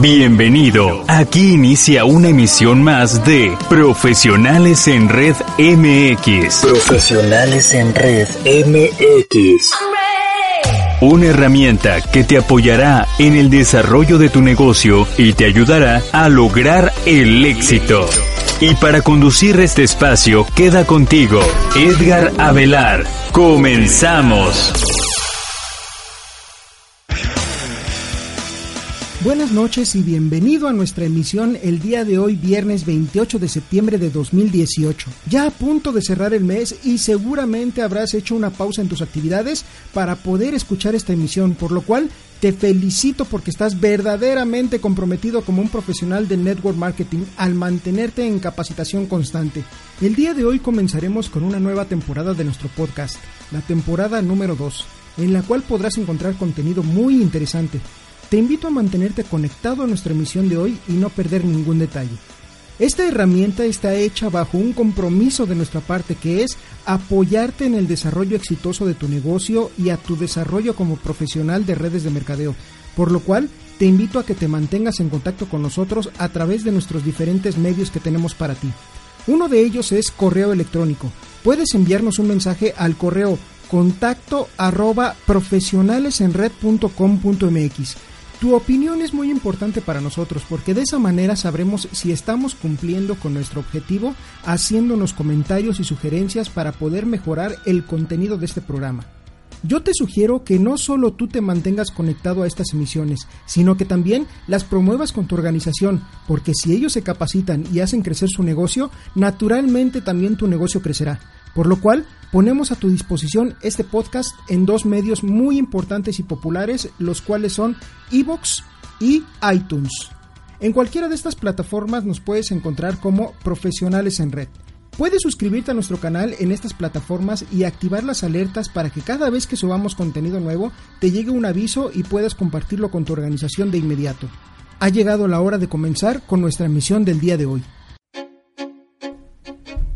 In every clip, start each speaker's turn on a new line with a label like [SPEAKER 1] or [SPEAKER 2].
[SPEAKER 1] Bienvenido. Aquí inicia una emisión más de Profesionales en Red MX.
[SPEAKER 2] Profesionales en Red MX.
[SPEAKER 1] Una herramienta que te apoyará en el desarrollo de tu negocio y te ayudará a lograr el éxito. Y para conducir este espacio queda contigo Edgar Avelar. Comenzamos.
[SPEAKER 3] Buenas noches y bienvenido a nuestra emisión el día de hoy, viernes 28 de septiembre de 2018. Ya a punto de cerrar el mes y seguramente habrás hecho una pausa en tus actividades para poder escuchar esta emisión, por lo cual te felicito porque estás verdaderamente comprometido como un profesional del network marketing al mantenerte en capacitación constante. El día de hoy comenzaremos con una nueva temporada de nuestro podcast, la temporada número 2, en la cual podrás encontrar contenido muy interesante te invito a mantenerte conectado a nuestra emisión de hoy y no perder ningún detalle. Esta herramienta está hecha bajo un compromiso de nuestra parte que es apoyarte en el desarrollo exitoso de tu negocio y a tu desarrollo como profesional de redes de mercadeo, por lo cual te invito a que te mantengas en contacto con nosotros a través de nuestros diferentes medios que tenemos para ti. Uno de ellos es correo electrónico. Puedes enviarnos un mensaje al correo contacto arroba profesionalesenred.com.mx tu opinión es muy importante para nosotros porque de esa manera sabremos si estamos cumpliendo con nuestro objetivo haciéndonos comentarios y sugerencias para poder mejorar el contenido de este programa. Yo te sugiero que no solo tú te mantengas conectado a estas emisiones, sino que también las promuevas con tu organización, porque si ellos se capacitan y hacen crecer su negocio, naturalmente también tu negocio crecerá. Por lo cual, ponemos a tu disposición este podcast en dos medios muy importantes y populares, los cuales son Evox y iTunes. En cualquiera de estas plataformas nos puedes encontrar como Profesionales en Red. Puedes suscribirte a nuestro canal en estas plataformas y activar las alertas para que cada vez que subamos contenido nuevo te llegue un aviso y puedas compartirlo con tu organización de inmediato. Ha llegado la hora de comenzar con nuestra emisión del día de hoy.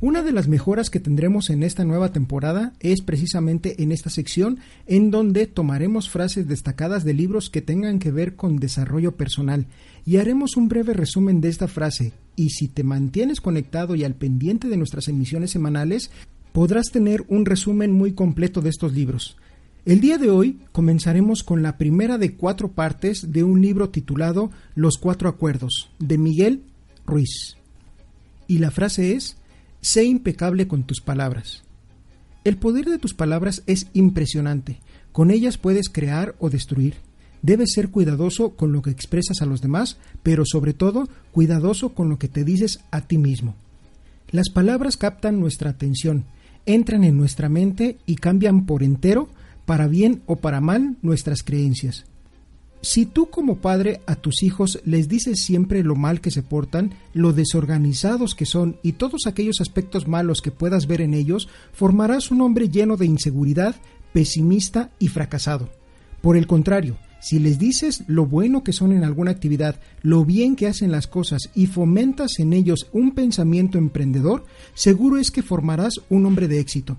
[SPEAKER 3] Una de las mejoras que tendremos en esta nueva temporada es precisamente en esta sección en donde tomaremos frases destacadas de libros que tengan que ver con desarrollo personal y haremos un breve resumen de esta frase y si te mantienes conectado y al pendiente de nuestras emisiones semanales podrás tener un resumen muy completo de estos libros. El día de hoy comenzaremos con la primera de cuatro partes de un libro titulado Los Cuatro Acuerdos de Miguel Ruiz. Y la frase es Sé impecable con tus palabras. El poder de tus palabras es impresionante. Con ellas puedes crear o destruir. Debes ser cuidadoso con lo que expresas a los demás, pero sobre todo cuidadoso con lo que te dices a ti mismo. Las palabras captan nuestra atención, entran en nuestra mente y cambian por entero, para bien o para mal, nuestras creencias. Si tú como padre a tus hijos les dices siempre lo mal que se portan, lo desorganizados que son y todos aquellos aspectos malos que puedas ver en ellos, formarás un hombre lleno de inseguridad, pesimista y fracasado. Por el contrario, si les dices lo bueno que son en alguna actividad, lo bien que hacen las cosas y fomentas en ellos un pensamiento emprendedor, seguro es que formarás un hombre de éxito.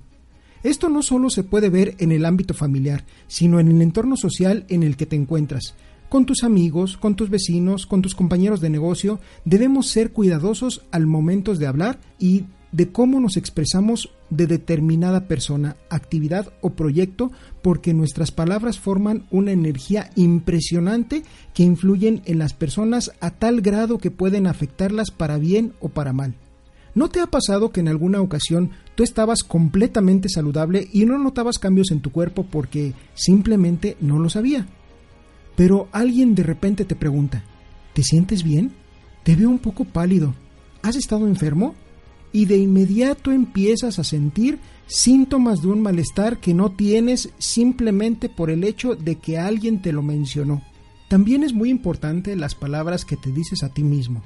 [SPEAKER 3] Esto no solo se puede ver en el ámbito familiar, sino en el entorno social en el que te encuentras. Con tus amigos, con tus vecinos, con tus compañeros de negocio, debemos ser cuidadosos al momento de hablar y de cómo nos expresamos de determinada persona, actividad o proyecto, porque nuestras palabras forman una energía impresionante que influyen en las personas a tal grado que pueden afectarlas para bien o para mal. ¿No te ha pasado que en alguna ocasión tú estabas completamente saludable y no notabas cambios en tu cuerpo porque simplemente no lo sabía? Pero alguien de repente te pregunta, ¿te sientes bien? Te veo un poco pálido. ¿Has estado enfermo? Y de inmediato empiezas a sentir síntomas de un malestar que no tienes simplemente por el hecho de que alguien te lo mencionó. También es muy importante las palabras que te dices a ti mismo.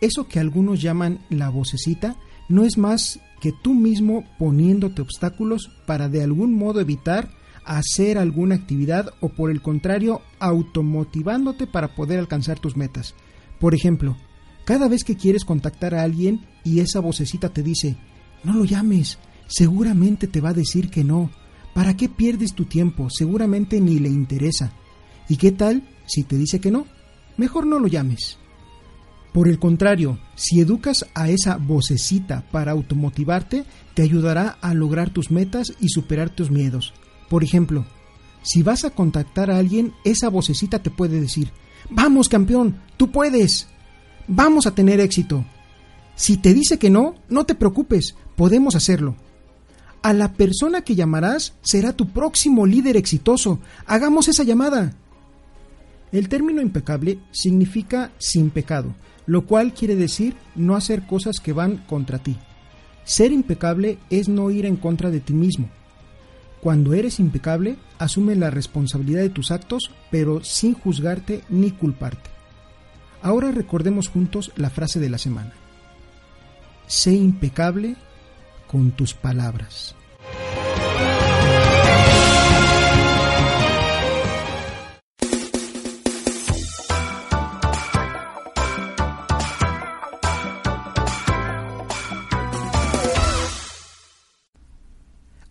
[SPEAKER 3] Eso que algunos llaman la vocecita no es más que tú mismo poniéndote obstáculos para de algún modo evitar hacer alguna actividad o por el contrario automotivándote para poder alcanzar tus metas. Por ejemplo, cada vez que quieres contactar a alguien y esa vocecita te dice, no lo llames, seguramente te va a decir que no. ¿Para qué pierdes tu tiempo? Seguramente ni le interesa. ¿Y qué tal si te dice que no? Mejor no lo llames. Por el contrario, si educas a esa vocecita para automotivarte, te ayudará a lograr tus metas y superar tus miedos. Por ejemplo, si vas a contactar a alguien, esa vocecita te puede decir, vamos campeón, tú puedes, vamos a tener éxito. Si te dice que no, no te preocupes, podemos hacerlo. A la persona que llamarás será tu próximo líder exitoso. Hagamos esa llamada. El término impecable significa sin pecado, lo cual quiere decir no hacer cosas que van contra ti. Ser impecable es no ir en contra de ti mismo. Cuando eres impecable, asume la responsabilidad de tus actos, pero sin juzgarte ni culparte. Ahora recordemos juntos la frase de la semana. Sé impecable con tus palabras.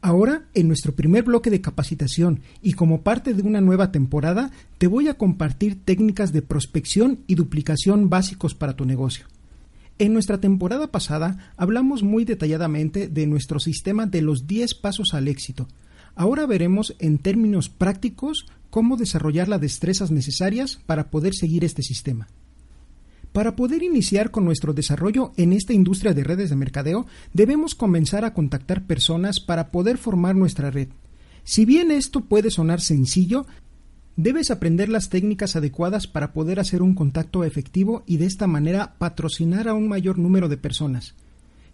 [SPEAKER 3] Ahora, en nuestro primer bloque de capacitación y como parte de una nueva temporada, te voy a compartir técnicas de prospección y duplicación básicos para tu negocio. En nuestra temporada pasada hablamos muy detalladamente de nuestro sistema de los 10 pasos al éxito. Ahora veremos en términos prácticos cómo desarrollar las destrezas necesarias para poder seguir este sistema. Para poder iniciar con nuestro desarrollo en esta industria de redes de mercadeo, debemos comenzar a contactar personas para poder formar nuestra red. Si bien esto puede sonar sencillo, Debes aprender las técnicas adecuadas para poder hacer un contacto efectivo y de esta manera patrocinar a un mayor número de personas.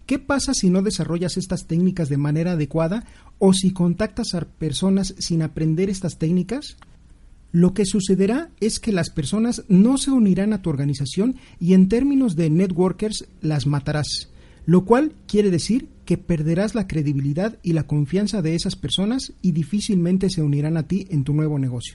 [SPEAKER 3] ¿Qué pasa si no desarrollas estas técnicas de manera adecuada o si contactas a personas sin aprender estas técnicas? Lo que sucederá es que las personas no se unirán a tu organización y en términos de networkers las matarás, lo cual quiere decir que perderás la credibilidad y la confianza de esas personas y difícilmente se unirán a ti en tu nuevo negocio.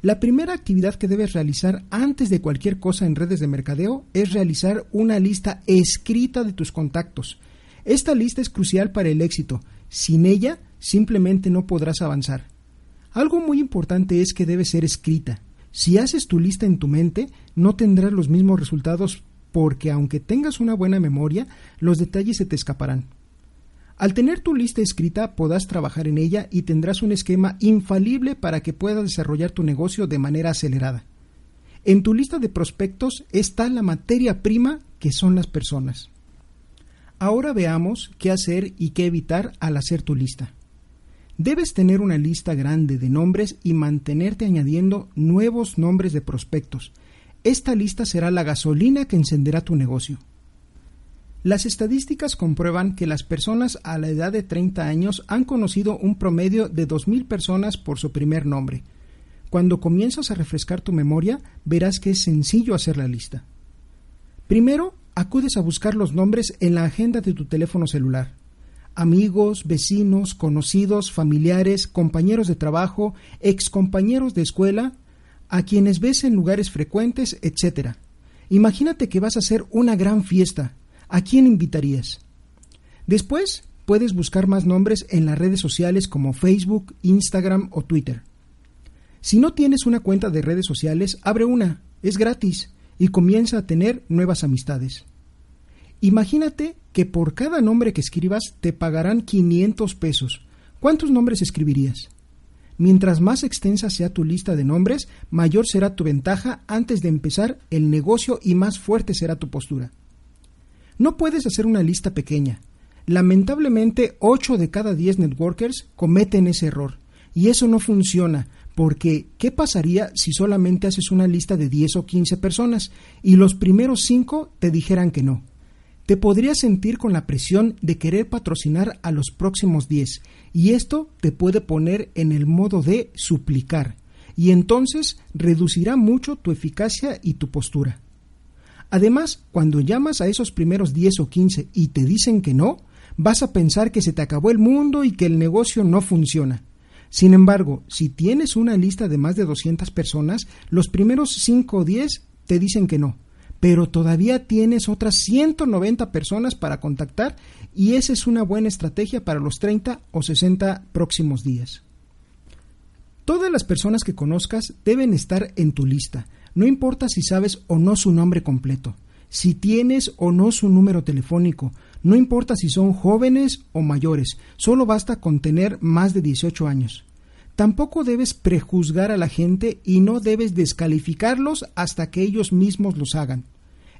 [SPEAKER 3] La primera actividad que debes realizar antes de cualquier cosa en redes de mercadeo es realizar una lista escrita de tus contactos. Esta lista es crucial para el éxito. Sin ella, simplemente no podrás avanzar. Algo muy importante es que debe ser escrita. Si haces tu lista en tu mente, no tendrás los mismos resultados porque aunque tengas una buena memoria, los detalles se te escaparán. Al tener tu lista escrita, podrás trabajar en ella y tendrás un esquema infalible para que puedas desarrollar tu negocio de manera acelerada. En tu lista de prospectos está la materia prima que son las personas. Ahora veamos qué hacer y qué evitar al hacer tu lista. Debes tener una lista grande de nombres y mantenerte añadiendo nuevos nombres de prospectos. Esta lista será la gasolina que encenderá tu negocio. Las estadísticas comprueban que las personas a la edad de 30 años han conocido un promedio de 2.000 personas por su primer nombre. Cuando comienzas a refrescar tu memoria, verás que es sencillo hacer la lista. Primero, acudes a buscar los nombres en la agenda de tu teléfono celular. Amigos, vecinos, conocidos, familiares, compañeros de trabajo, excompañeros de escuela, a quienes ves en lugares frecuentes, etc. Imagínate que vas a hacer una gran fiesta ¿a quién invitarías? Después puedes buscar más nombres en las redes sociales como Facebook, Instagram o Twitter. Si no tienes una cuenta de redes sociales, abre una, es gratis y comienza a tener nuevas amistades. Imagínate que por cada nombre que escribas te pagarán 500 pesos. ¿Cuántos nombres escribirías? Mientras más extensa sea tu lista de nombres, mayor será tu ventaja antes de empezar el negocio y más fuerte será tu postura. No puedes hacer una lista pequeña. Lamentablemente, 8 de cada 10 networkers cometen ese error. Y eso no funciona, porque ¿qué pasaría si solamente haces una lista de 10 o 15 personas y los primeros 5 te dijeran que no? Te podrías sentir con la presión de querer patrocinar a los próximos 10 y esto te puede poner en el modo de suplicar. y entonces reducirá mucho tu eficacia y tu postura. Además, cuando llamas a esos primeros 10 o 15 y te dicen que no, vas a pensar que se te acabó el mundo y que el negocio no funciona. Sin embargo, si tienes una lista de más de 200 personas, los primeros 5 o 10 te dicen que no, pero todavía tienes otras 190 personas para contactar y esa es una buena estrategia para los 30 o 60 próximos días. Todas las personas que conozcas deben estar en tu lista, no importa si sabes o no su nombre completo, si tienes o no su número telefónico, no importa si son jóvenes o mayores, solo basta con tener más de 18 años. Tampoco debes prejuzgar a la gente y no debes descalificarlos hasta que ellos mismos los hagan.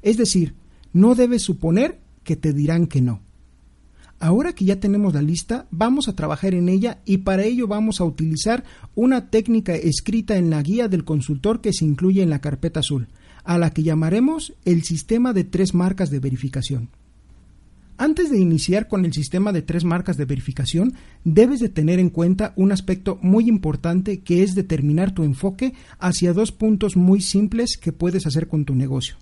[SPEAKER 3] Es decir, no debes suponer que te dirán que no. Ahora que ya tenemos la lista, vamos a trabajar en ella y para ello vamos a utilizar una técnica escrita en la guía del consultor que se incluye en la carpeta azul, a la que llamaremos el sistema de tres marcas de verificación. Antes de iniciar con el sistema de tres marcas de verificación, debes de tener en cuenta un aspecto muy importante que es determinar tu enfoque hacia dos puntos muy simples que puedes hacer con tu negocio.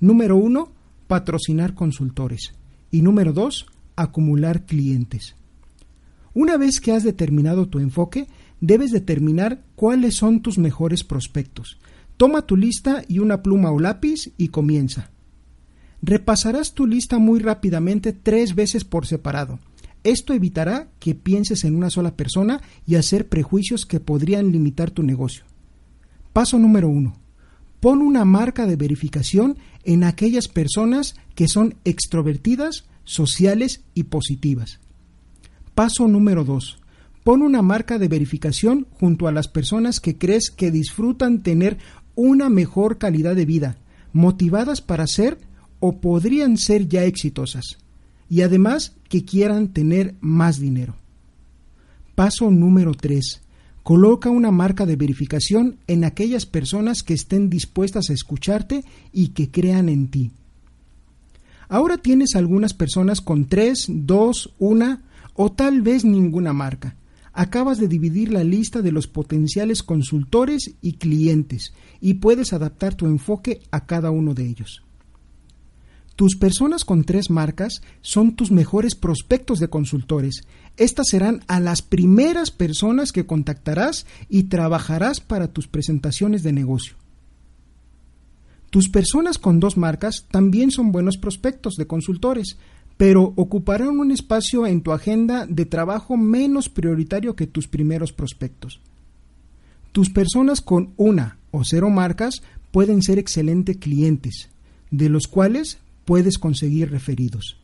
[SPEAKER 3] Número uno, patrocinar consultores. Y número dos, acumular clientes. Una vez que has determinado tu enfoque, debes determinar cuáles son tus mejores prospectos. Toma tu lista y una pluma o lápiz y comienza. Repasarás tu lista muy rápidamente tres veces por separado. Esto evitará que pienses en una sola persona y hacer prejuicios que podrían limitar tu negocio. Paso número uno. Pon una marca de verificación en aquellas personas que son extrovertidas, sociales y positivas. Paso número 2. Pon una marca de verificación junto a las personas que crees que disfrutan tener una mejor calidad de vida, motivadas para ser o podrían ser ya exitosas, y además que quieran tener más dinero. Paso número 3. Coloca una marca de verificación en aquellas personas que estén dispuestas a escucharte y que crean en ti. Ahora tienes algunas personas con tres, dos, una o tal vez ninguna marca. Acabas de dividir la lista de los potenciales consultores y clientes y puedes adaptar tu enfoque a cada uno de ellos. Tus personas con tres marcas son tus mejores prospectos de consultores. Estas serán a las primeras personas que contactarás y trabajarás para tus presentaciones de negocio. Tus personas con dos marcas también son buenos prospectos de consultores, pero ocuparán un espacio en tu agenda de trabajo menos prioritario que tus primeros prospectos. Tus personas con una o cero marcas pueden ser excelentes clientes, de los cuales puedes conseguir referidos.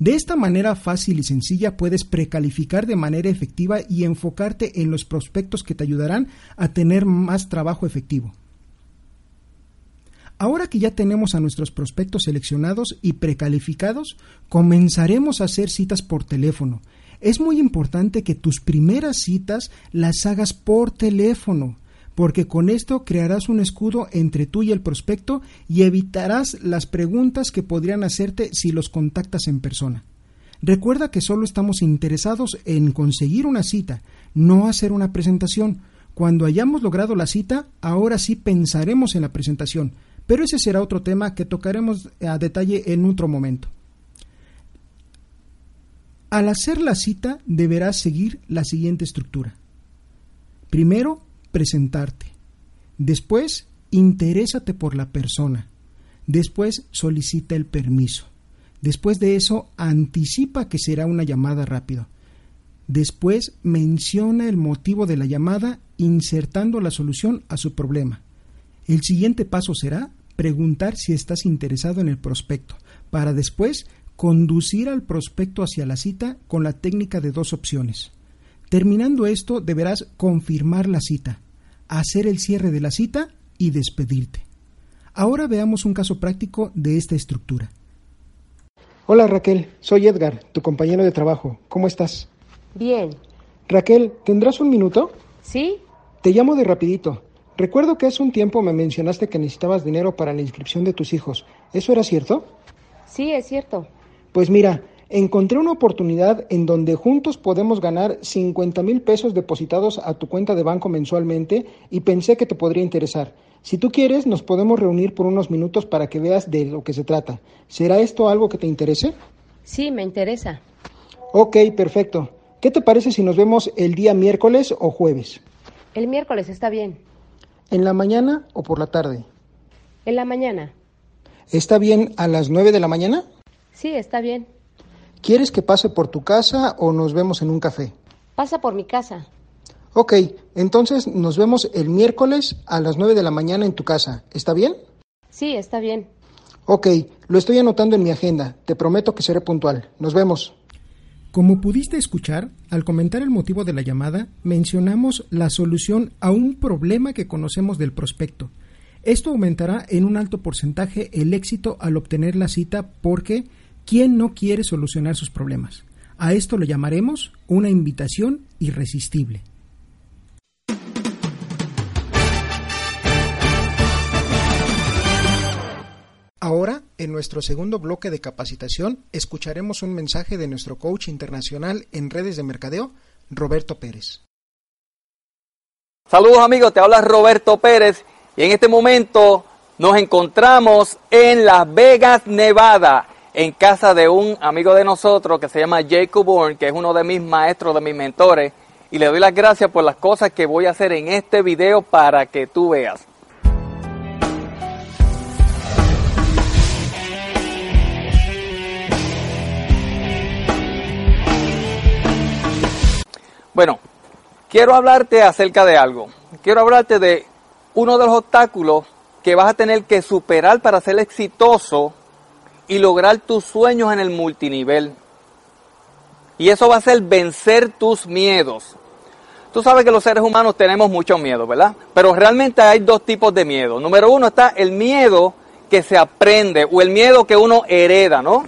[SPEAKER 3] De esta manera fácil y sencilla puedes precalificar de manera efectiva y enfocarte en los prospectos que te ayudarán a tener más trabajo efectivo. Ahora que ya tenemos a nuestros prospectos seleccionados y precalificados, comenzaremos a hacer citas por teléfono. Es muy importante que tus primeras citas las hagas por teléfono porque con esto crearás un escudo entre tú y el prospecto y evitarás las preguntas que podrían hacerte si los contactas en persona. Recuerda que solo estamos interesados en conseguir una cita, no hacer una presentación. Cuando hayamos logrado la cita, ahora sí pensaremos en la presentación, pero ese será otro tema que tocaremos a detalle en otro momento. Al hacer la cita deberás seguir la siguiente estructura. Primero, presentarte. Después, interésate por la persona. Después, solicita el permiso. Después de eso, anticipa que será una llamada rápida. Después, menciona el motivo de la llamada insertando la solución a su problema. El siguiente paso será preguntar si estás interesado en el prospecto, para después conducir al prospecto hacia la cita con la técnica de dos opciones. Terminando esto, deberás confirmar la cita, hacer el cierre de la cita y despedirte. Ahora veamos un caso práctico de esta estructura. Hola Raquel, soy Edgar, tu compañero de trabajo. ¿Cómo estás?
[SPEAKER 4] Bien.
[SPEAKER 3] Raquel, ¿tendrás un minuto?
[SPEAKER 4] ¿Sí?
[SPEAKER 3] Te llamo de rapidito. Recuerdo que hace un tiempo me mencionaste que necesitabas dinero para la inscripción de tus hijos. ¿Eso era cierto?
[SPEAKER 4] Sí, es cierto.
[SPEAKER 3] Pues mira, Encontré una oportunidad en donde juntos podemos ganar 50 mil pesos depositados a tu cuenta de banco mensualmente y pensé que te podría interesar. Si tú quieres, nos podemos reunir por unos minutos para que veas de lo que se trata. ¿Será esto algo que te interese?
[SPEAKER 4] Sí, me interesa.
[SPEAKER 3] Ok, perfecto. ¿Qué te parece si nos vemos el día miércoles o jueves?
[SPEAKER 4] El miércoles está bien.
[SPEAKER 3] ¿En la mañana o por la tarde?
[SPEAKER 4] En la mañana.
[SPEAKER 3] ¿Está bien a las 9 de la mañana?
[SPEAKER 4] Sí, está bien.
[SPEAKER 3] ¿Quieres que pase por tu casa o nos vemos en un café?
[SPEAKER 4] Pasa por mi casa.
[SPEAKER 3] Ok, entonces nos vemos el miércoles a las 9 de la mañana en tu casa. ¿Está bien?
[SPEAKER 4] Sí, está bien.
[SPEAKER 3] Ok, lo estoy anotando en mi agenda. Te prometo que seré puntual. Nos vemos. Como pudiste escuchar, al comentar el motivo de la llamada, mencionamos la solución a un problema que conocemos del prospecto. Esto aumentará en un alto porcentaje el éxito al obtener la cita porque ¿Quién no quiere solucionar sus problemas? A esto lo llamaremos una invitación irresistible. Ahora, en nuestro segundo bloque de capacitación, escucharemos un mensaje de nuestro coach internacional en redes de mercadeo, Roberto Pérez.
[SPEAKER 5] Saludos amigos, te habla Roberto Pérez y en este momento nos encontramos en Las Vegas, Nevada en casa de un amigo de nosotros que se llama Jacob Bourne, que es uno de mis maestros, de mis mentores, y le doy las gracias por las cosas que voy a hacer en este video para que tú veas. Bueno, quiero hablarte acerca de algo. Quiero hablarte de uno de los obstáculos que vas a tener que superar para ser exitoso y lograr tus sueños en el multinivel. Y eso va a ser vencer tus miedos. Tú sabes que los seres humanos tenemos mucho miedo, ¿verdad? Pero realmente hay dos tipos de miedo. Número uno está el miedo que se aprende o el miedo que uno hereda, ¿no?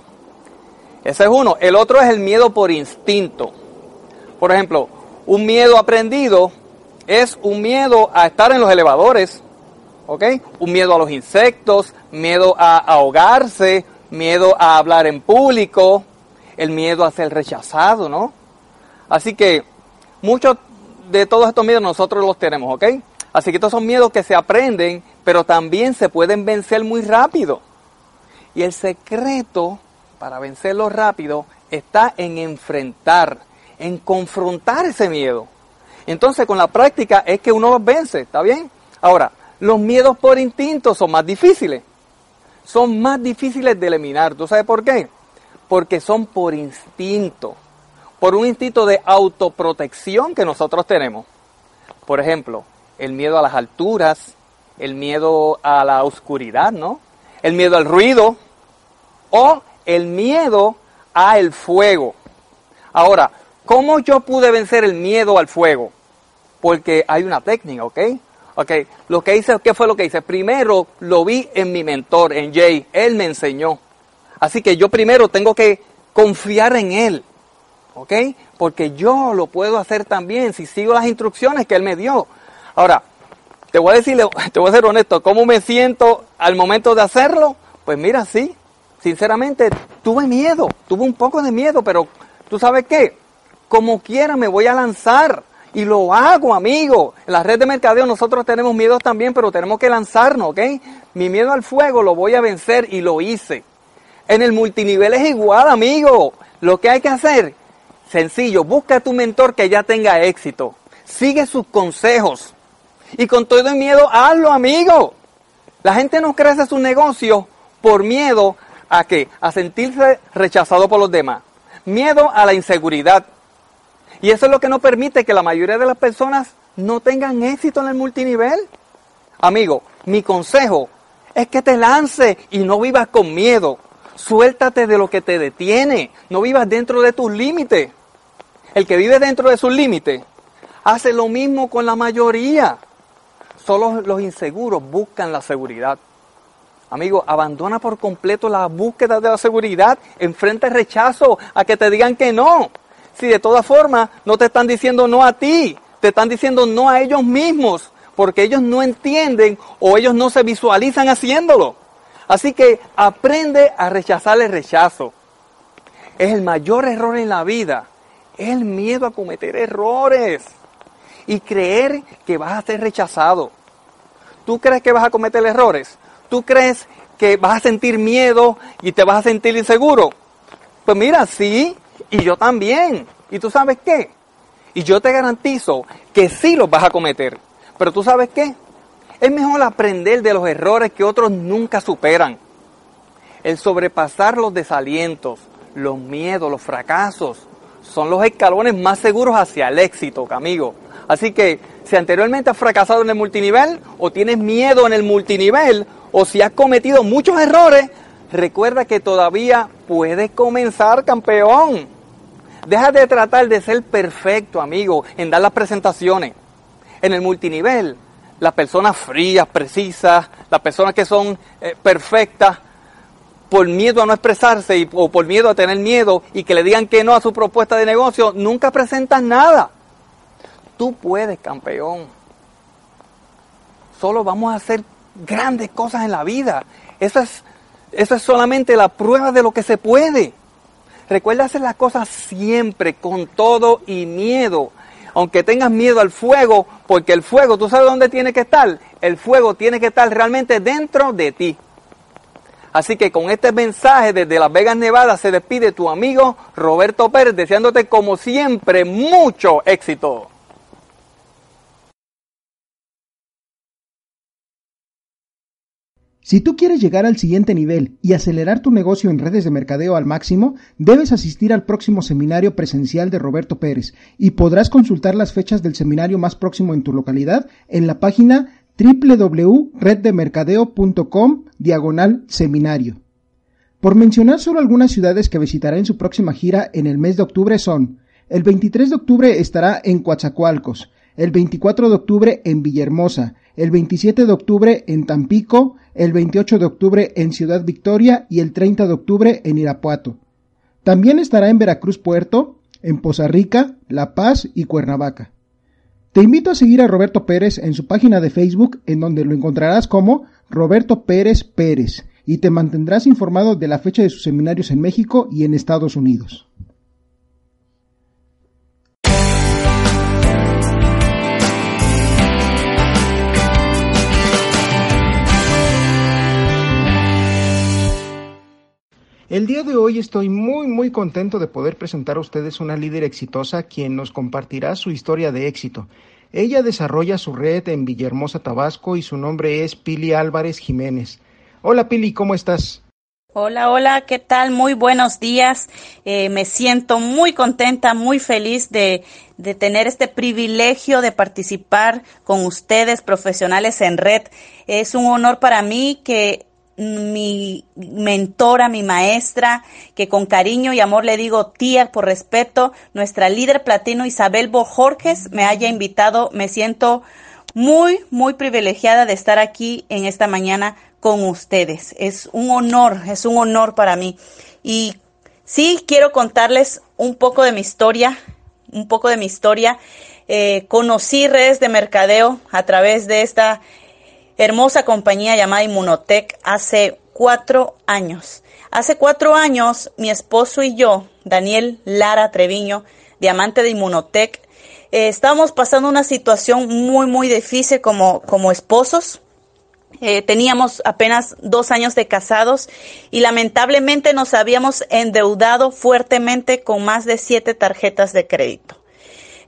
[SPEAKER 5] Ese es uno. El otro es el miedo por instinto. Por ejemplo, un miedo aprendido es un miedo a estar en los elevadores, ¿ok? Un miedo a los insectos, miedo a ahogarse, miedo a hablar en público, el miedo a ser rechazado, ¿no? Así que muchos de todos estos miedos nosotros los tenemos, ¿ok? Así que estos son miedos que se aprenden, pero también se pueden vencer muy rápido. Y el secreto para vencerlo rápido está en enfrentar, en confrontar ese miedo. Entonces con la práctica es que uno los vence, ¿está bien? Ahora, los miedos por instinto son más difíciles son más difíciles de eliminar. ¿Tú sabes por qué? Porque son por instinto, por un instinto de autoprotección que nosotros tenemos. Por ejemplo, el miedo a las alturas, el miedo a la oscuridad, ¿no? El miedo al ruido o el miedo al fuego. Ahora, ¿cómo yo pude vencer el miedo al fuego? Porque hay una técnica, ¿ok? Ok, lo que hice, ¿qué fue lo que hice? Primero lo vi en mi mentor, en Jay. Él me enseñó. Así que yo primero tengo que confiar en él. ¿Ok? Porque yo lo puedo hacer también si sigo las instrucciones que él me dio. Ahora, te voy a decir, te voy a ser honesto, ¿cómo me siento al momento de hacerlo? Pues mira, sí, sinceramente tuve miedo, tuve un poco de miedo, pero tú sabes qué, como quiera me voy a lanzar. Y lo hago, amigo. En la red de mercadeo nosotros tenemos miedos también, pero tenemos que lanzarnos, ¿ok? Mi miedo al fuego lo voy a vencer y lo hice. En el multinivel es igual, amigo. Lo que hay que hacer, sencillo, busca a tu mentor que ya tenga éxito. Sigue sus consejos. Y con todo el miedo, hazlo, amigo. La gente no crece su negocio por miedo a qué? A sentirse rechazado por los demás. Miedo a la inseguridad. Y eso es lo que no permite que la mayoría de las personas no tengan éxito en el multinivel. Amigo, mi consejo es que te lance y no vivas con miedo. Suéltate de lo que te detiene. No vivas dentro de tus límites. El que vive dentro de sus límites hace lo mismo con la mayoría. Solo los inseguros buscan la seguridad. Amigo, abandona por completo la búsqueda de la seguridad. Enfrenta el rechazo a que te digan que no si de todas formas no te están diciendo no a ti, te están diciendo no a ellos mismos, porque ellos no entienden o ellos no se visualizan haciéndolo. Así que aprende a rechazar el rechazo. es el mayor error en la vida, es el miedo a cometer errores y creer que vas a ser rechazado. ¿Tú crees que vas a cometer errores? ¿Tú crees que vas a sentir miedo y te vas a sentir inseguro? Pues mira, sí, y yo también. ¿Y tú sabes qué? Y yo te garantizo que sí los vas a cometer. Pero tú sabes qué? Es mejor aprender de los errores que otros nunca superan. El sobrepasar los desalientos, los miedos, los fracasos, son los escalones más seguros hacia el éxito, amigo. Así que si anteriormente has fracasado en el multinivel o tienes miedo en el multinivel o si has cometido muchos errores, recuerda que todavía puedes comenzar campeón. Deja de tratar de ser perfecto, amigo, en dar las presentaciones. En el multinivel, las personas frías, precisas, las personas que son eh, perfectas, por miedo a no expresarse y, o por miedo a tener miedo y que le digan que no a su propuesta de negocio, nunca presentan nada. Tú puedes, campeón. Solo vamos a hacer grandes cosas en la vida. Eso es, eso es solamente la prueba de lo que se puede. Recuerda hacer las cosas siempre con todo y miedo. Aunque tengas miedo al fuego, porque el fuego, ¿tú sabes dónde tiene que estar? El fuego tiene que estar realmente dentro de ti. Así que con este mensaje desde Las Vegas, Nevada, se despide tu amigo Roberto Pérez, deseándote como siempre mucho éxito.
[SPEAKER 3] Si tú quieres llegar al siguiente nivel y acelerar tu negocio en redes de mercadeo al máximo, debes asistir al próximo seminario presencial de Roberto Pérez y podrás consultar las fechas del seminario más próximo en tu localidad en la página www.reddemercadeo.com diagonal seminario. Por mencionar solo algunas ciudades que visitará en su próxima gira en el mes de octubre son el 23 de octubre estará en Coatzacoalcos, el 24 de octubre en Villahermosa, el 27 de octubre en Tampico, el 28 de octubre en Ciudad Victoria y el 30 de octubre en Irapuato. También estará en Veracruz Puerto, en Poza Rica, La Paz y Cuernavaca. Te invito a seguir a Roberto Pérez en su página de Facebook en donde lo encontrarás como Roberto Pérez Pérez y te mantendrás informado de la fecha de sus seminarios en México y en Estados Unidos. El día de hoy estoy muy muy contento de poder presentar a ustedes una líder exitosa quien nos compartirá su historia de éxito. Ella desarrolla su red en Villahermosa, Tabasco y su nombre es Pili Álvarez Jiménez. Hola Pili, ¿cómo estás?
[SPEAKER 6] Hola, hola, ¿qué tal? Muy buenos días. Eh, me siento muy contenta, muy feliz de, de tener este privilegio de participar con ustedes, profesionales en red. Es un honor para mí que mi mentora, mi maestra, que con cariño y amor le digo tía por respeto, nuestra líder platino Isabel Bojorges me haya invitado. Me siento muy, muy privilegiada de estar aquí en esta mañana con ustedes. Es un honor, es un honor para mí. Y sí, quiero contarles un poco de mi historia, un poco de mi historia. Eh, conocí redes de mercadeo a través de esta hermosa compañía llamada Inmunotech hace cuatro años. Hace cuatro años mi esposo y yo, Daniel Lara Treviño, diamante de Inmunotech, eh, estábamos pasando una situación muy, muy difícil como, como esposos. Eh, teníamos apenas dos años de casados y lamentablemente nos habíamos endeudado fuertemente con más de siete tarjetas de crédito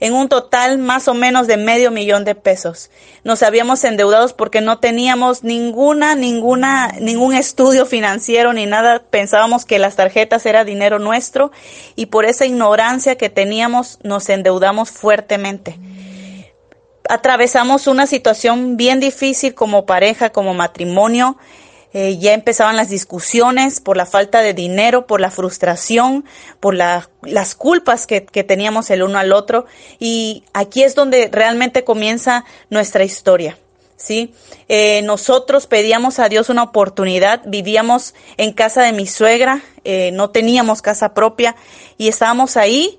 [SPEAKER 6] en un total más o menos de medio millón de pesos. Nos habíamos endeudados porque no teníamos ninguna, ninguna, ningún estudio financiero ni nada. Pensábamos que las tarjetas era dinero nuestro y por esa ignorancia que teníamos nos endeudamos fuertemente. Atravesamos una situación bien difícil como pareja, como matrimonio. Eh, ya empezaban las discusiones por la falta de dinero, por la frustración, por las culpas que, teníamos el uno al otro. Y aquí es donde realmente comienza nuestra historia. ¿sí? Eh, nosotros pedíamos a Dios una oportunidad, vivíamos en casa de mi suegra, eh, no teníamos casa propia y estábamos ahí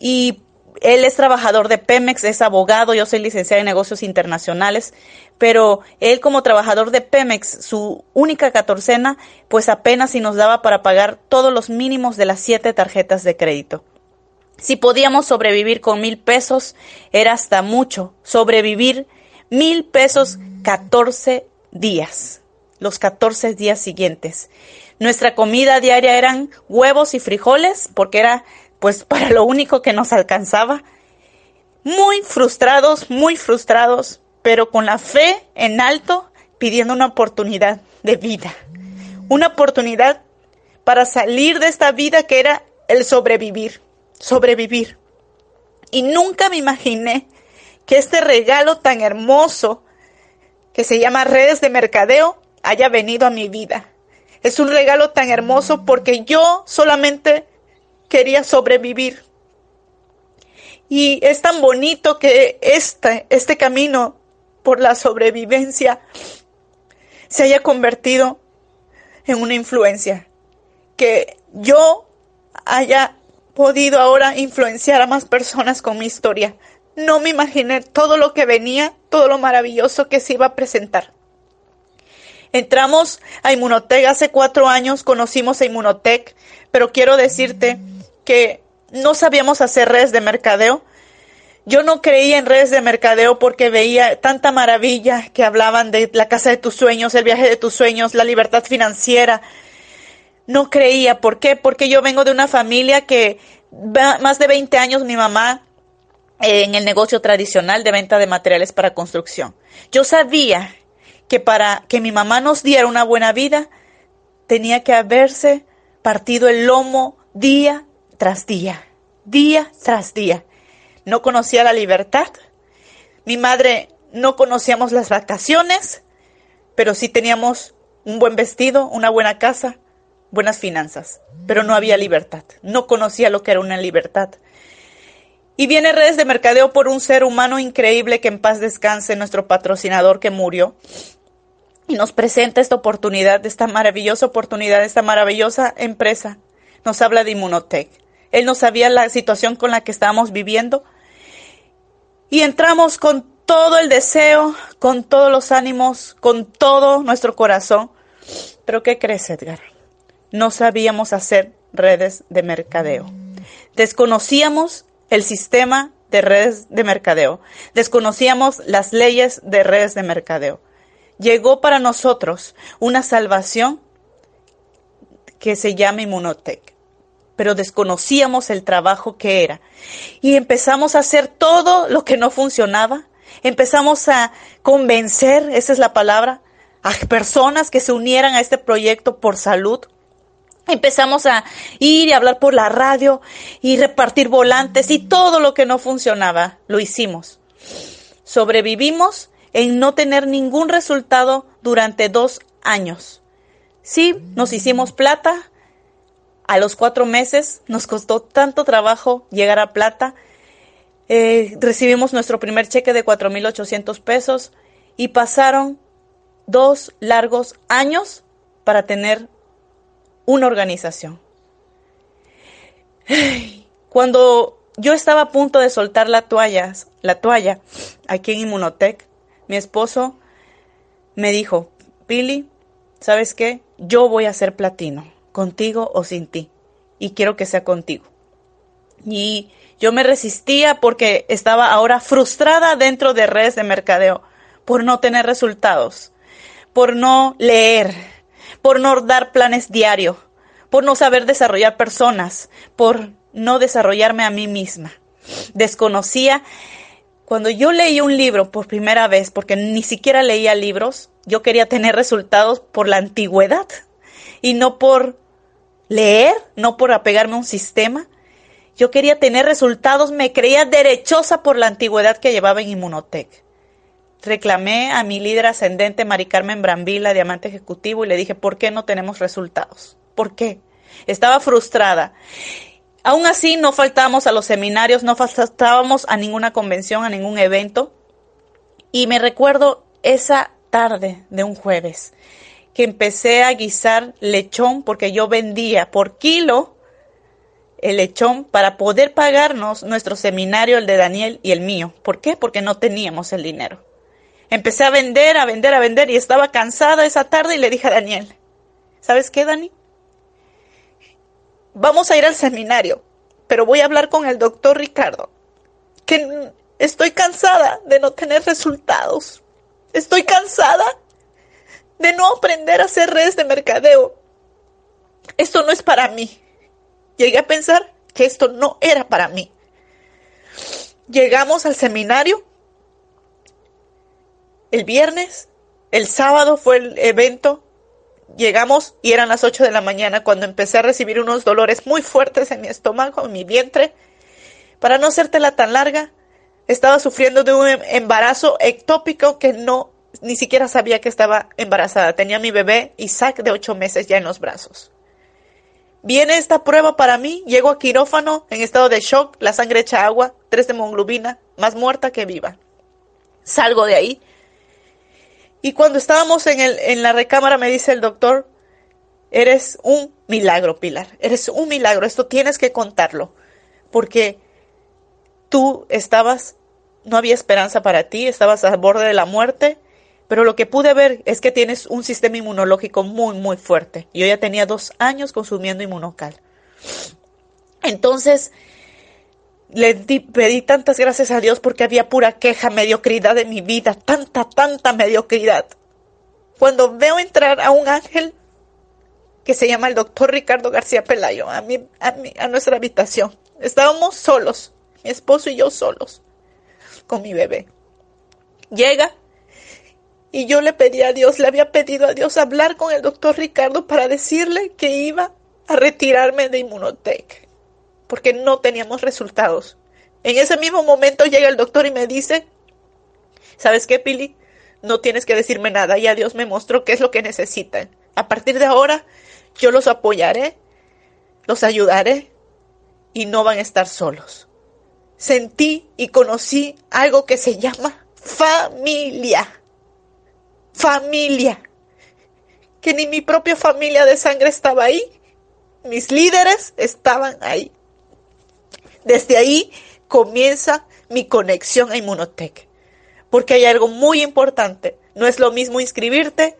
[SPEAKER 6] y él es trabajador de Pemex, es abogado, yo soy licenciada en negocios internacionales, pero él como trabajador de Pemex, su única catorcena, pues apenas si nos daba para pagar todos los mínimos de las siete tarjetas de crédito. Si podíamos sobrevivir con mil pesos, era hasta mucho. Sobrevivir mil pesos 14 días, los 14 días siguientes. Nuestra comida diaria eran huevos y frijoles, porque era pues para lo único que nos alcanzaba. Muy frustrados, muy frustrados, pero con la fe en alto, pidiendo una oportunidad de vida. Una oportunidad para salir de esta vida que era el sobrevivir, sobrevivir. Y nunca me imaginé que este regalo tan hermoso que se llama redes de mercadeo haya venido a mi vida. Es un regalo tan hermoso porque yo solamente quería sobrevivir. Y es tan bonito que este, este camino por la sobrevivencia se haya convertido en una influencia. Que yo haya podido ahora influenciar a más personas con mi historia. No me imaginé todo lo que venía, todo lo maravilloso que se iba a presentar. Entramos a Inmunotech hace cuatro años, conocimos a Inmunotech, pero quiero decirte que no sabíamos hacer redes de mercadeo. Yo no creía en redes de mercadeo porque veía tanta maravilla que hablaban de la casa de tus sueños, el viaje de tus sueños, la libertad financiera. No creía. ¿Por qué? Porque yo vengo de una familia que más de 20 años mi mamá en el negocio tradicional de venta de materiales para construcción. Yo sabía que para que mi mamá nos diera una buena vida, tenía que haberse partido el lomo día tras día, día tras día. No conocía la libertad. Mi madre no conocíamos las vacaciones, pero sí teníamos un buen vestido, una buena casa, buenas finanzas, pero no había libertad. No conocía lo que era una libertad. Y viene redes de mercadeo por un ser humano increíble que en paz descanse, nuestro patrocinador que murió. Y nos presenta esta oportunidad, esta maravillosa oportunidad, esta maravillosa empresa. Nos habla de Inmunotech. Él no sabía la situación con la que estábamos viviendo. Y entramos con todo el deseo, con todos los ánimos, con todo nuestro corazón. Pero ¿qué crees, Edgar? No sabíamos hacer redes de mercadeo. Desconocíamos el sistema de redes de mercadeo. Desconocíamos las leyes de redes de mercadeo. Llegó para nosotros una salvación que se llama Inmunotech pero desconocíamos el trabajo que era. Y empezamos a hacer todo lo que no funcionaba. Empezamos a convencer, esa es la palabra, a personas que se unieran a este proyecto por salud. Empezamos a ir y hablar por la radio y repartir volantes y todo lo que no funcionaba, lo hicimos. Sobrevivimos en no tener ningún resultado durante dos años. Sí, nos hicimos plata, a los cuatro meses nos costó tanto trabajo llegar a plata. Eh, recibimos nuestro primer cheque de 4.800 pesos y pasaron dos largos años para tener una organización. Cuando yo estaba a punto de soltar la toalla, la toalla aquí en Inmunotech, mi esposo me dijo, Pili, ¿sabes qué? Yo voy a ser platino contigo o sin ti. Y quiero que sea contigo. Y yo me resistía porque estaba ahora frustrada dentro de redes de mercadeo por no tener resultados, por no leer, por no dar planes diarios, por no saber desarrollar personas, por no desarrollarme a mí misma. Desconocía. Cuando yo leí un libro por primera vez, porque ni siquiera leía libros, yo quería tener resultados por la antigüedad y no por leer, no por apegarme a un sistema. Yo quería tener resultados, me creía derechosa por la antigüedad que llevaba en Inmunotech. Reclamé a mi líder ascendente, Mari Carmen Brambila, diamante ejecutivo, y le dije, ¿por qué no tenemos resultados? ¿Por qué? Estaba frustrada. Aún así, no faltábamos a los seminarios, no faltábamos a ninguna convención, a ningún evento. Y me recuerdo esa tarde de un jueves que empecé a guisar lechón porque yo vendía por kilo el lechón para poder pagarnos nuestro seminario, el de Daniel y el mío. ¿Por qué? Porque no teníamos el dinero. Empecé a vender, a vender, a vender y estaba cansada esa tarde y le dije a Daniel, ¿sabes qué, Dani? Vamos a ir al seminario, pero voy a hablar con el doctor Ricardo, que estoy cansada de no tener resultados. Estoy cansada de no aprender a hacer redes de mercadeo. Esto no es para mí. Llegué a pensar que esto no era para mí. Llegamos al seminario el viernes, el sábado fue el evento, llegamos y eran las 8 de la mañana cuando empecé a recibir unos dolores muy fuertes en mi estómago, en mi vientre. Para no hacértela tan larga, estaba sufriendo de un em-, embarazo ectópico que no ni siquiera sabía que estaba embarazada. Tenía mi bebé Isaac de ocho meses ya en los brazos. Viene esta prueba para mí, llego a quirófano en estado de shock, la sangre echa agua, tres de hemoglobina, más muerta que viva. Salgo de ahí. Y cuando estábamos en, el, en la recámara me dice el doctor, eres un milagro, Pilar, eres un milagro, esto tienes que contarlo, porque tú estabas, no había esperanza para ti, estabas al borde de la muerte, pero lo que pude ver es que tienes un sistema inmunológico muy, muy fuerte. Yo ya tenía dos años consumiendo inmunocal. Entonces, le pedí tantas gracias a Dios porque había pura queja, mediocridad en mi vida, tanta, tanta mediocridad. Cuando veo entrar a un ángel que se llama el doctor Ricardo García Pelayo a, mi, a, a nuestra habitación, estábamos solos, mi esposo y yo solos, con mi bebé. Llega y yo le pedí a Dios, le había pedido a Dios hablar con el doctor Ricardo para decirle que iba a retirarme de Inmunotech, porque no teníamos resultados. En ese mismo momento llega el doctor y me dice, ¿sabes qué, Pili? No tienes que decirme nada, ya Dios me mostró qué es lo que necesitan. A partir de ahora, yo los apoyaré, los ayudaré y no van a estar solos. Sentí y conocí algo que se llama familia familia, que ni mi propia familia de sangre estaba ahí, mis líderes estaban ahí. Desde ahí comienza mi conexión a Inmunotech, porque hay algo muy importante, no es lo mismo inscribirte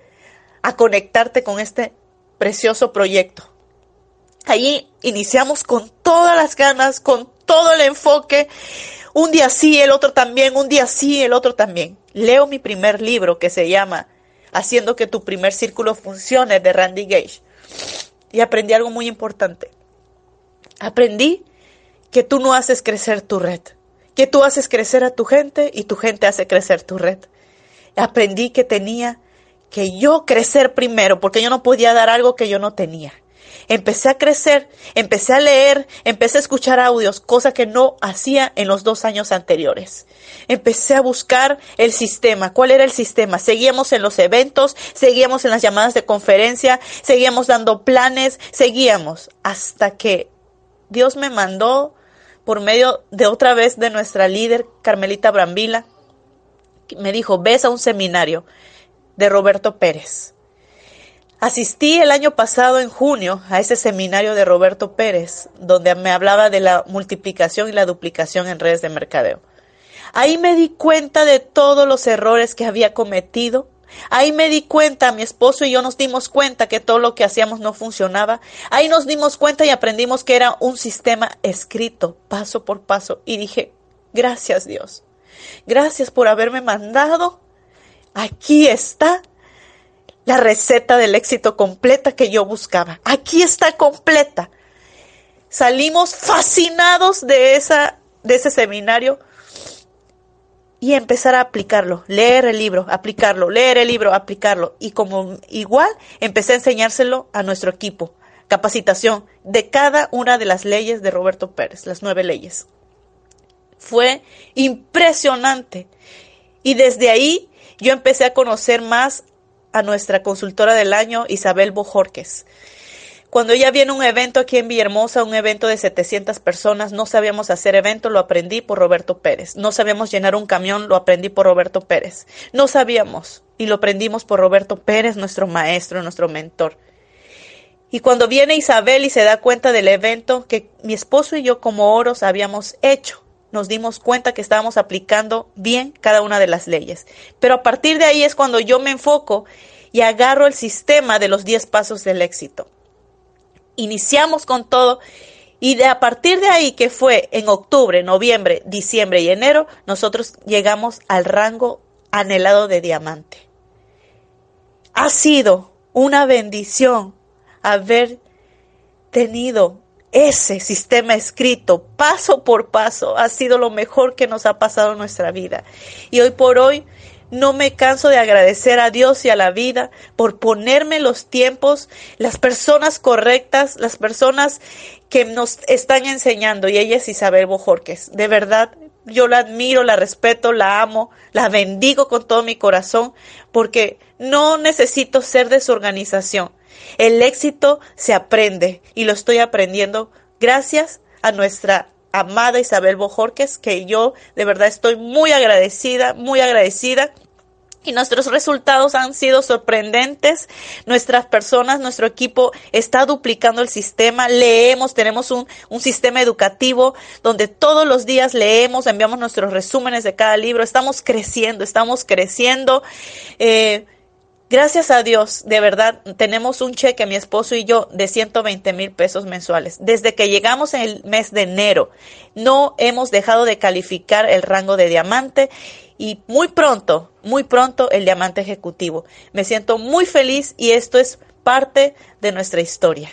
[SPEAKER 6] a conectarte con este precioso proyecto. Ahí iniciamos con todas las ganas, con todo el enfoque, un día sí, el otro también, un día sí, el otro también leo mi primer libro que se llama Haciendo que tu primer círculo funcione de Randy Gage. Y aprendí algo muy importante. Aprendí que tú no haces crecer tu red, que tú haces crecer a tu gente y tu gente hace crecer tu red. Aprendí que tenía que yo crecer primero, porque yo no podía dar algo que yo no tenía empecé a crecer, empecé a leer, empecé a escuchar audios, cosa que no hacía en los dos años anteriores. Empecé a buscar el sistema. ¿Cuál era el sistema? Seguíamos en los eventos, seguíamos en las llamadas de conferencia, seguíamos dando planes, seguíamos hasta que Dios me mandó por medio de otra vez de nuestra líder, Carmelita Brambila, me dijo, ves a un seminario de Roberto Pérez. Asistí el año pasado en junio a ese seminario de Roberto Pérez, donde me hablaba de la multiplicación y la duplicación en redes de mercadeo. Ahí me di cuenta de todos los errores que había cometido. Ahí me di cuenta, mi esposo y yo nos dimos cuenta que todo lo que hacíamos no funcionaba. Ahí nos dimos cuenta y aprendimos que era un sistema escrito, paso por paso. Y dije, gracias Dios. Gracias por haberme mandado. Aquí está la receta del éxito completa que yo buscaba. Aquí está completa. Salimos fascinados de, esa, de ese seminario y empezar a aplicarlo, leer el libro, aplicarlo, leer el libro, aplicarlo. Y como igual empecé a enseñárselo a nuestro equipo. Capacitación de cada una de las leyes de Roberto Pérez, las nueve leyes. Fue impresionante. Y desde ahí yo empecé a conocer más a nuestra consultora del año, Isabel Bojorques. Cuando ella viene a un evento aquí en Villahermosa, un evento de 700 personas, no sabíamos hacer evento, lo aprendí por Roberto Pérez. No sabíamos llenar un camión, lo aprendí por Roberto Pérez. No sabíamos y lo aprendimos por Roberto Pérez, nuestro maestro, nuestro mentor. Y cuando viene Isabel y se da cuenta del evento que mi esposo y yo como oros habíamos hecho, nos dimos cuenta que estábamos aplicando bien cada una de las leyes. Pero a partir de ahí es cuando yo me enfoco y agarro el sistema de los 10 pasos del éxito. Iniciamos con todo y de a partir de ahí, que fue en octubre, noviembre, diciembre y enero, nosotros llegamos al rango anhelado de diamante. Ha sido una bendición haber tenido ese sistema escrito paso por paso. Ha sido lo mejor que nos ha pasado en nuestra vida. Y hoy por hoy no me canso de agradecer a Dios y a la vida por ponerme los tiempos, las personas correctas, las personas que nos están enseñando. Y ella es Isabel Bojorques. De verdad, yo la admiro, la respeto, la amo, la bendigo con todo mi corazón, porque no necesito ser de su organización. El éxito se aprende y lo estoy aprendiendo gracias a nuestra amada Isabel Bojorques, que yo de verdad estoy muy agradecida, muy agradecida. Y nuestros resultados han sido sorprendentes. Nuestras personas, nuestro equipo está duplicando el sistema. Leemos, tenemos un, un sistema educativo donde todos los días leemos, enviamos nuestros resúmenes de cada libro. Estamos creciendo, estamos creciendo. Eh, Gracias a Dios, de verdad, tenemos un cheque, mi esposo y yo, de 120 mil pesos mensuales. Desde que llegamos en el mes de enero, no hemos dejado de calificar el rango de diamante y muy pronto, muy pronto el diamante ejecutivo. Me siento muy feliz y esto es parte de nuestra historia.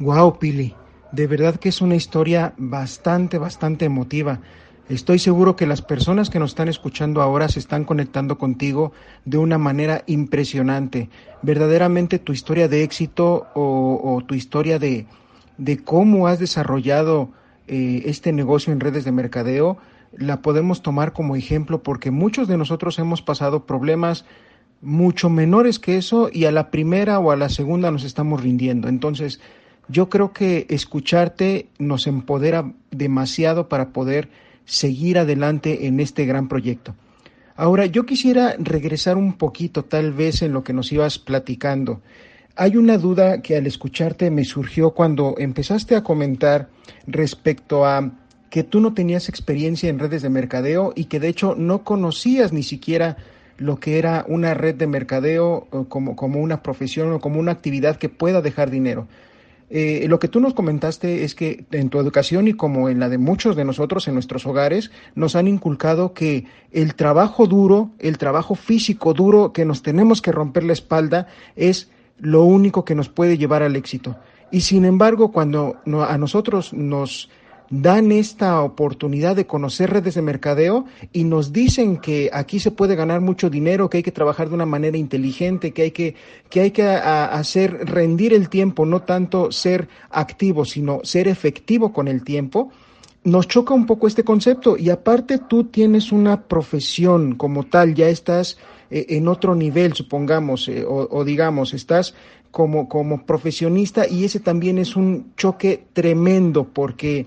[SPEAKER 3] Wow, Pili, de verdad que es una historia bastante, bastante emotiva. Estoy seguro que las personas que nos están escuchando ahora se están conectando contigo de una manera impresionante. Verdaderamente tu historia de éxito o, tu historia de, cómo has desarrollado eh, este negocio en redes de mercadeo la podemos tomar como ejemplo porque muchos de nosotros hemos pasado problemas mucho menores que eso y a la primera o a la segunda nos estamos rindiendo. Entonces, yo creo que escucharte nos empodera demasiado para poder seguir adelante en este gran proyecto. Ahora, yo quisiera regresar un poquito tal vez en lo que nos ibas platicando. Hay una duda que al escucharte me surgió cuando empezaste a comentar respecto a que tú no tenías experiencia en redes de mercadeo y que de hecho no conocías ni siquiera lo que era una red de mercadeo como, como una profesión o como una actividad que pueda dejar dinero. Eh, lo que tú nos comentaste es que en tu educación y como en la de muchos de nosotros en nuestros hogares, nos han inculcado que el trabajo duro, el trabajo físico duro, que nos tenemos que romper la espalda, es lo único que nos puede llevar al éxito. Y sin embargo, cuando a nosotros nos dan esta oportunidad de conocer redes de mercadeo y nos dicen que aquí se puede ganar mucho dinero, que hay que trabajar de una manera inteligente, que hay que, que, hay que hacer rendir el tiempo, no tanto ser activo, sino ser efectivo con el tiempo. Nos choca un poco este concepto y aparte tú tienes una profesión como tal, ya estás eh, en otro nivel, supongamos, eh, o, o digamos, estás como, como profesionista y ese también es un choque tremendo porque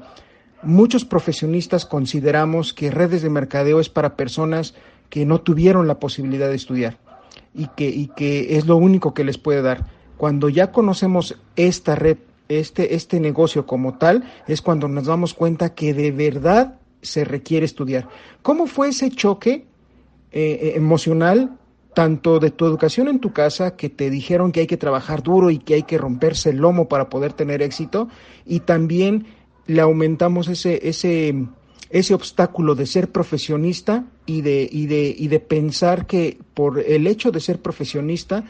[SPEAKER 3] Muchos profesionistas consideramos que redes de mercadeo es para personas que no tuvieron la posibilidad de estudiar y que, y que es lo único que les puede dar. Cuando ya conocemos esta red, este, este negocio como tal, es cuando nos damos cuenta que de verdad se requiere estudiar. ¿Cómo fue ese choque eh, emocional, tanto de tu educación en tu casa, que te dijeron que hay que trabajar duro y que hay que romperse el lomo para poder tener éxito, y también le aumentamos ese, ese, ese obstáculo de ser profesionista y de, y, de, y de pensar que por el hecho de ser profesionista,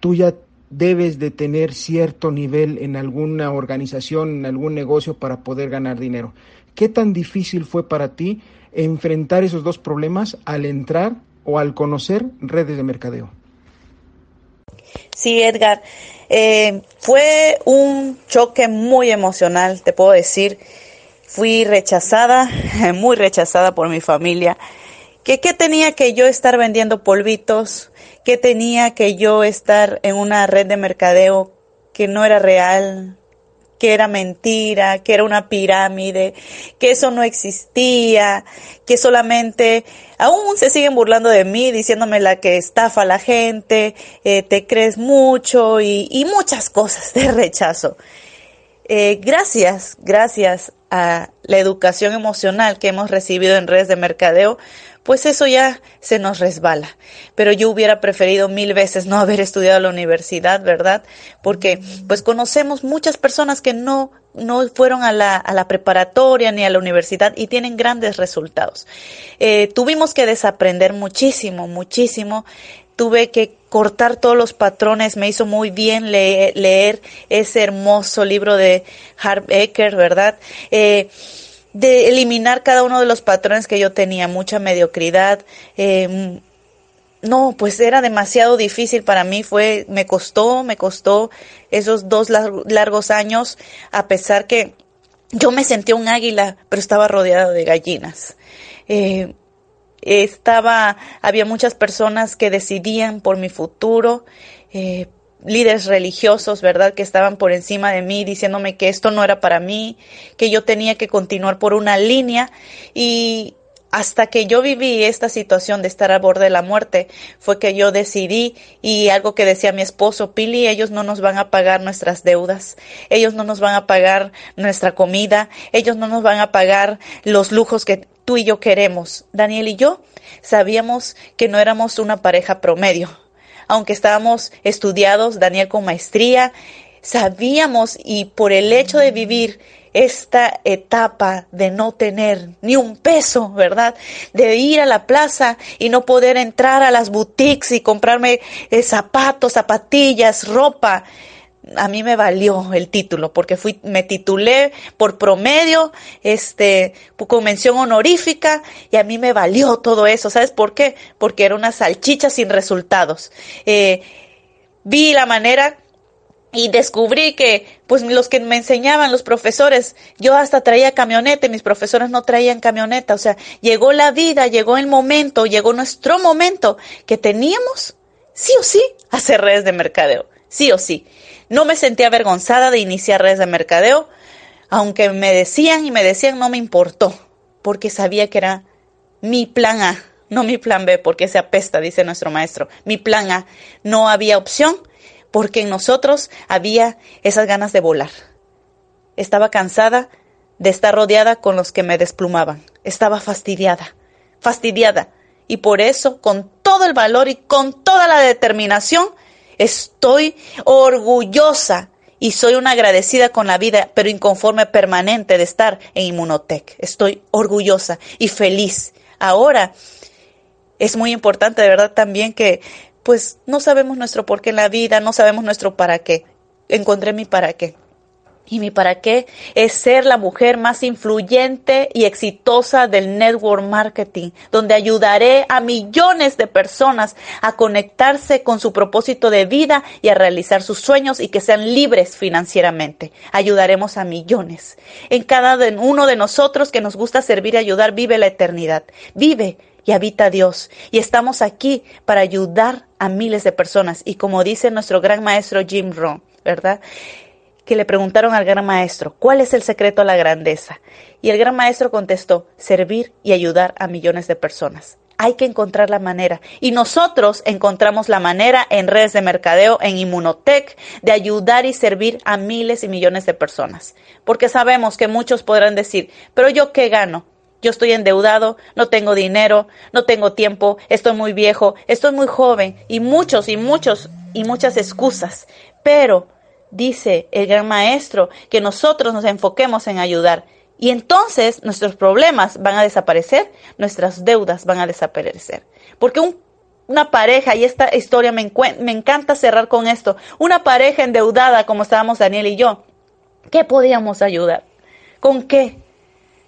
[SPEAKER 3] tú ya debes de tener cierto nivel en alguna organización, en algún negocio para poder ganar dinero. ¿Qué tan difícil fue para ti enfrentar esos dos problemas al entrar o al conocer redes de mercadeo?
[SPEAKER 6] Sí, Edgar. Eh, fue un choque muy emocional, te puedo decir. Fui rechazada, muy rechazada por mi familia. ¿Qué, ¿Qué tenía que yo estar vendiendo polvitos? ¿Qué tenía que yo estar en una red de mercadeo que no era real? Que era mentira, que era una pirámide, que eso no existía, que solamente aún se siguen burlando de mí, diciéndome la que estafa a la gente, eh, te crees mucho y, muchas cosas de rechazo. Eh, gracias, gracias a la educación emocional que hemos recibido en redes de mercadeo, pues eso ya se nos resbala. Pero yo hubiera preferido mil veces no haber estudiado la universidad, ¿verdad? Porque pues conocemos muchas personas que no no fueron a la, a la preparatoria ni a la universidad y tienen grandes resultados. Eh, tuvimos que desaprender muchísimo, muchísimo. Tuve que cortar todos los patrones. Me hizo muy bien leer, leer ese hermoso libro de Harv Eker, ¿verdad? Eh, de eliminar cada uno de los patrones que yo tenía, mucha mediocridad. Eh, no, pues era demasiado difícil para mí, fue, me costó, me costó esos dos largos años, a pesar que yo me sentía un águila, pero estaba rodeada de gallinas. Eh, estaba, había muchas personas que decidían por mi futuro, eh, líderes religiosos, ¿verdad?, que estaban por encima de mí diciéndome que esto no era para mí, que yo tenía que continuar por una línea y hasta que yo viví esta situación de estar al borde de la muerte, fue que yo decidí y algo que decía mi esposo, Pili, ellos no nos van a pagar nuestras deudas, ellos no nos van a pagar nuestra comida, ellos no nos van a pagar los lujos que tú y yo queremos. Daniel y yo sabíamos que no éramos una pareja promedio, aunque estábamos estudiados, Daniel con maestría, sabíamos y por el hecho de vivir esta etapa de no tener ni un peso, ¿verdad? De ir a la plaza y no poder entrar a las boutiques y comprarme eh, zapatos, zapatillas, ropa. A mí me valió el título porque fui, me titulé por promedio, este, con mención honorífica y a mí me valió todo eso. ¿Sabes por qué? Porque era una salchicha sin resultados. Eh, vi la manera y descubrí que pues los que me enseñaban los profesores, yo hasta traía camioneta y mis profesores no traían camioneta, o sea, llegó la vida, llegó el momento, llegó nuestro momento que teníamos sí o sí hacer redes de mercadeo, sí o sí. No me sentí avergonzada de iniciar redes de mercadeo, aunque me decían y me decían no me importó, porque sabía que era mi plan A, no mi plan B, porque se apesta, dice nuestro maestro. Mi plan A, no había opción porque en nosotros había esas ganas de volar. Estaba cansada de estar rodeada con los que me desplumaban. Estaba fastidiada, fastidiada. Y por eso, con todo el valor y con toda la determinación, estoy orgullosa y soy una agradecida con la vida, pero inconforme permanente de estar en Inmunotech. Estoy orgullosa y feliz. Ahora, es muy importante de verdad también que pues no sabemos nuestro por qué en la vida, no sabemos nuestro para qué. Encontré mi para qué. Y mi para qué es ser la mujer más influyente y exitosa del network marketing, donde ayudaré a millones de personas a conectarse con su propósito de vida y a realizar sus sueños y que sean libres financieramente. Ayudaremos a millones. En cada uno de nosotros que nos gusta servir y ayudar, vive la eternidad. Vive y habita Dios. Y estamos aquí para ayudar a miles de personas. Y como dice nuestro gran maestro Jim Rohn, ¿verdad? Que le preguntaron al gran maestro, ¿cuál es el secreto a la grandeza? Y el gran maestro contestó, servir y ayudar a millones de personas. Hay que encontrar la manera. Y nosotros encontramos la manera en redes de mercadeo, en Inmunotech, de ayudar y servir a miles y millones de personas. Porque sabemos que muchos podrán decir, pero yo qué gano? yo estoy endeudado, no tengo dinero, no tengo tiempo, estoy muy viejo, estoy muy joven y muchos y muchos y muchas excusas. Pero dice el gran maestro que nosotros nos enfoquemos en ayudar y entonces nuestros problemas van a desaparecer, nuestras deudas van a desaparecer. Porque una pareja, y esta historia me, me encanta cerrar con esto, una pareja endeudada como estábamos Daniel y yo, ¿qué podíamos ayudar? ¿Con qué?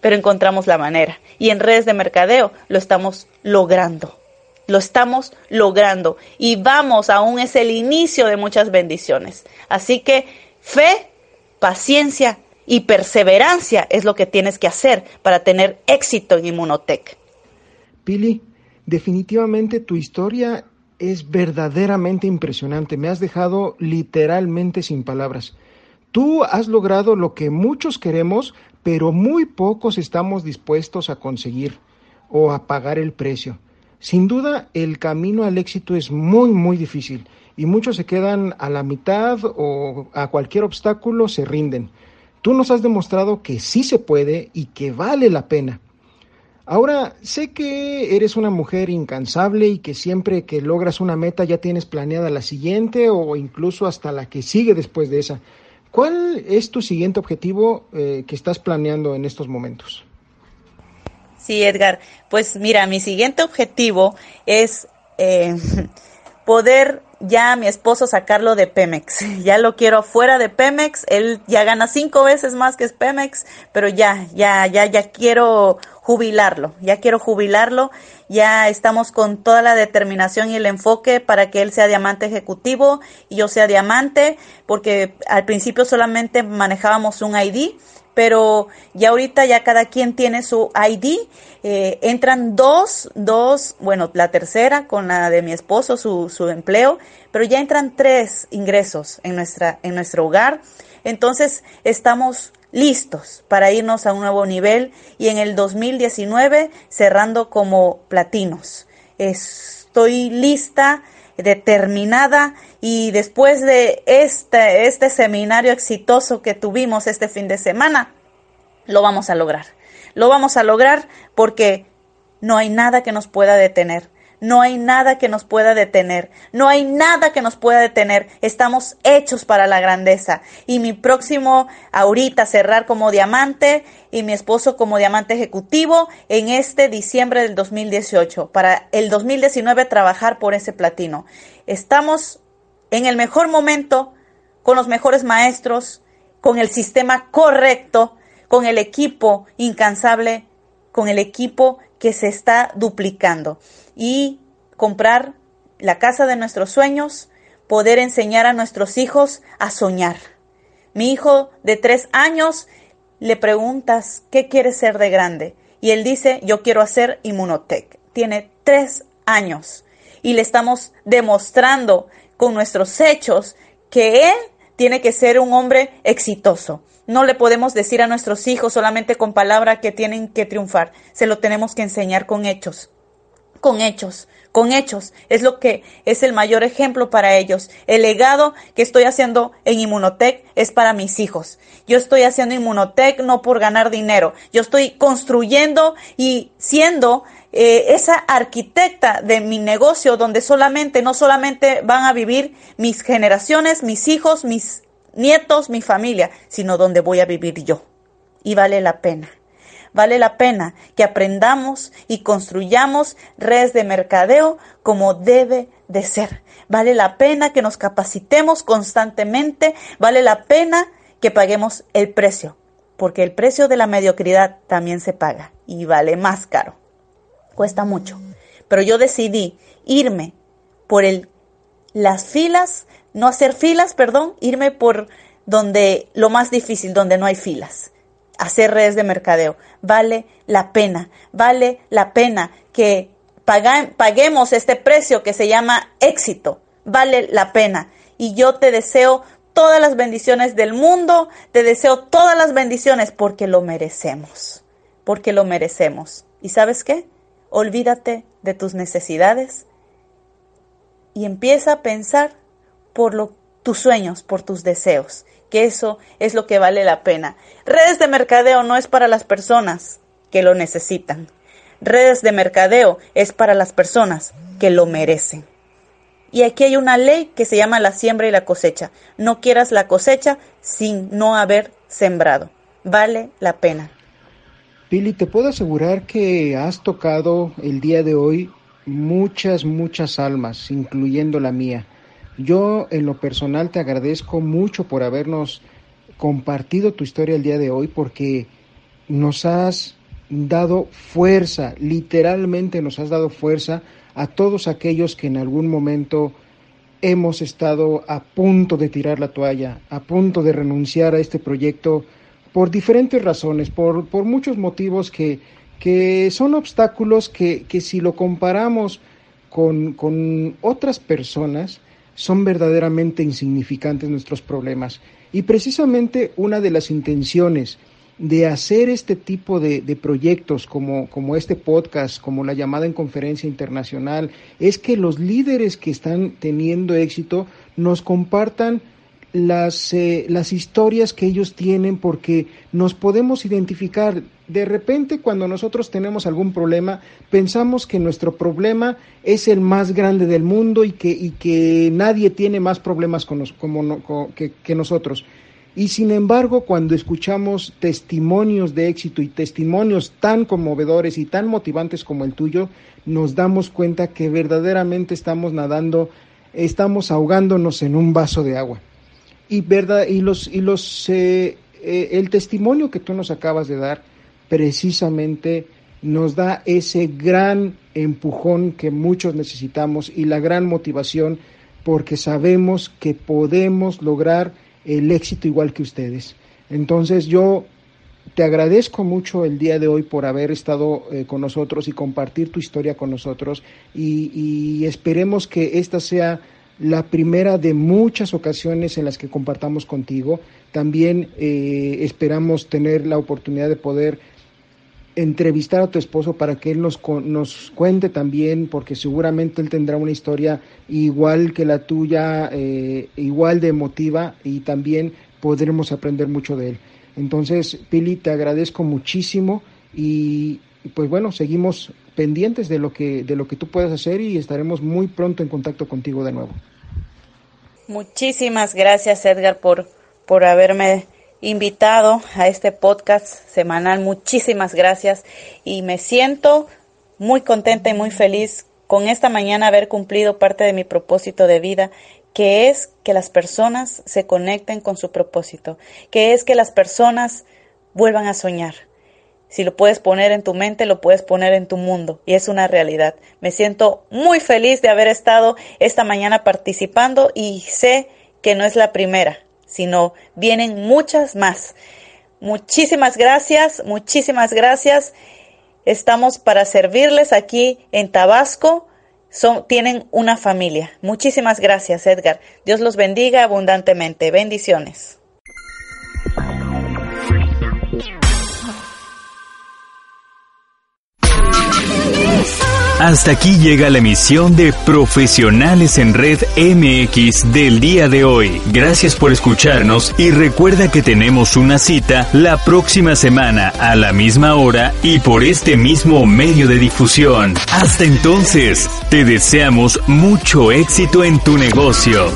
[SPEAKER 6] pero encontramos la manera. Y en redes de mercadeo lo estamos logrando. Lo estamos logrando. Y vamos, aún es el inicio de muchas bendiciones. Así que fe, paciencia y perseverancia es lo que tienes que hacer para tener éxito en Inmunotech.
[SPEAKER 3] Pili, definitivamente tu historia es verdaderamente impresionante. Me has dejado literalmente sin palabras. Tú has logrado lo que muchos queremos, pero muy pocos estamos dispuestos a conseguir o a pagar el precio. Sin duda, el camino al éxito es muy, muy difícil y muchos se quedan a la mitad o a cualquier obstáculo se rinden. Tú nos has demostrado que sí se puede y que vale la pena. Ahora, sé que eres una mujer incansable y que siempre que logras una meta ya tienes planeada la siguiente o incluso hasta la que sigue después de esa. ¿Cuál es tu siguiente objetivo eh, que estás planeando en estos momentos?
[SPEAKER 6] Sí, Edgar. Pues mira, mi siguiente objetivo es eh, poder ya a mi esposo sacarlo de Pemex. Ya lo quiero fuera de Pemex. Él ya gana cinco veces más que es Pemex, pero ya, ya, ya, ya quiero jubilarlo. Ya quiero jubilarlo. Ya estamos con toda la determinación y el enfoque para que él sea diamante ejecutivo y yo sea diamante, porque al principio solamente manejábamos un ID pero ya ahorita ya cada quien tiene su ID. Eh, entran dos, dos, bueno, la tercera con la de mi esposo, su, su empleo, pero ya entran tres ingresos en, nuestra, en nuestro hogar. Entonces estamos listos para irnos a un nuevo nivel y en el 2019 cerrando como platinos. Estoy lista, determinada y después de este, este seminario exitoso que tuvimos este fin de semana, lo vamos a lograr. Lo vamos a lograr porque no hay nada que nos pueda detener. No hay nada que nos pueda detener. No hay nada que nos pueda detener. Estamos hechos para la grandeza. Y mi próximo, ahorita, cerrar como diamante y mi esposo como diamante ejecutivo en este diciembre del 2018. Para el 2019 trabajar por ese platino. Estamos en el mejor momento, con los mejores maestros, con el sistema correcto, con el equipo incansable, con el equipo que se está duplicando y comprar la casa de nuestros sueños, poder enseñar a nuestros hijos a soñar. Mi hijo de tres años le preguntas, ¿qué quieres ser de grande? Y él dice, yo quiero hacer Inmunotech. Tiene tres años y le estamos demostrando con nuestros hechos que él tiene que ser un hombre exitoso. No le podemos decir a nuestros hijos solamente con palabra que tienen que triunfar. Se lo tenemos que enseñar con hechos. Con hechos, con hechos. Es lo que es el mayor ejemplo para ellos. El legado que estoy haciendo en Inmunotech es para mis hijos. Yo estoy haciendo Inmunotech no por ganar dinero. Yo estoy construyendo y siendo eh, esa arquitecta de mi negocio donde solamente, no solamente van a vivir mis generaciones, mis hijos, mis nietos, mi familia, sino donde voy a vivir yo. Y vale la pena. Vale la pena que aprendamos y construyamos redes de mercadeo como debe de ser. Vale la pena que nos capacitemos constantemente. Vale la pena que paguemos el precio. Porque el precio de la mediocridad también se paga y vale más caro. Cuesta mucho. Pero yo decidí irme por las filas no hacer filas, perdón, irme por donde lo más difícil, donde no hay filas. Hacer redes de mercadeo. Vale la pena, vale la pena que paguemos este precio que se llama éxito. Vale la pena. Y yo te deseo todas las bendiciones del mundo, te deseo todas las bendiciones porque lo merecemos, porque lo merecemos. ¿Y sabes qué? Olvídate de tus necesidades y empieza a pensar por lo, tus sueños, por tus deseos, que eso es lo que vale la pena. Redes de mercadeo no es para las personas que lo necesitan. Redes de mercadeo es para las personas que lo merecen. Y aquí hay una ley que se llama la siembra y la cosecha. No quieras la cosecha sin no haber sembrado. Vale la pena.
[SPEAKER 3] Pili, te puedo asegurar que has tocado el día de hoy muchas, muchas almas, incluyendo la mía. Yo en lo personal te agradezco mucho por habernos compartido tu historia el día de hoy porque nos has dado fuerza, literalmente nos has dado fuerza a todos aquellos que en algún momento hemos estado a punto de tirar la toalla, a punto de renunciar a este proyecto por diferentes razones, por, por muchos motivos que, que son obstáculos que, que si lo comparamos con, con otras personas, son verdaderamente insignificantes nuestros problemas. Y precisamente una de las intenciones de hacer este tipo de, proyectos como, como este podcast, como la llamada en conferencia internacional, es que los líderes que están teniendo éxito nos compartan las, eh, las historias que ellos tienen porque nos podemos identificar. De repente cuando nosotros tenemos algún problema, pensamos que nuestro problema es el más grande del mundo y que, y que nadie tiene más problemas con como, que, que nosotros. Y sin embargo, cuando escuchamos testimonios de éxito y testimonios tan conmovedores y tan motivantes como el tuyo, nos damos cuenta que verdaderamente estamos nadando, estamos ahogándonos en un vaso de agua y verdad y los y los eh, eh, el testimonio que tú nos acabas de dar precisamente nos da ese gran empujón que muchos necesitamos y la gran motivación porque sabemos que podemos lograr el éxito igual que ustedes. Entonces yo te agradezco mucho el día de hoy por haber estado eh, con nosotros y compartir tu historia con nosotros y, esperemos que esta sea la primera de muchas ocasiones en las que compartamos contigo. También eh, esperamos tener la oportunidad de poder entrevistar a tu esposo para que él nos, nos cuente también, porque seguramente él tendrá una historia igual que la tuya, eh, igual de emotiva y también podremos aprender mucho de él. Entonces, Pili, te agradezco muchísimo y pues bueno, seguimos pendientes de lo que de lo que tú puedas hacer y estaremos muy pronto en contacto contigo de nuevo.
[SPEAKER 6] Muchísimas gracias Edgar por por haberme invitado a este podcast semanal. Muchísimas gracias y me siento muy contenta y muy feliz con esta mañana haber cumplido parte de mi propósito de vida, que es que las personas se conecten con su propósito, que es que las personas vuelvan a soñar si lo puedes poner en tu mente, lo puedes poner en tu mundo y es una realidad. Me siento muy feliz de haber estado esta mañana participando y sé que no es la primera, sino vienen muchas más. Muchísimas gracias, muchísimas gracias. Estamos para servirles aquí en Tabasco. Son, tienen una familia. Muchísimas gracias, Edgar. Dios los bendiga abundantemente. Bendiciones.
[SPEAKER 1] Hasta aquí llega la emisión de Profesionales en Red MX del día de hoy. Gracias por escucharnos y recuerda que tenemos una cita la próxima semana a la misma hora y por este mismo medio de difusión. Hasta entonces, te deseamos mucho éxito en tu negocio.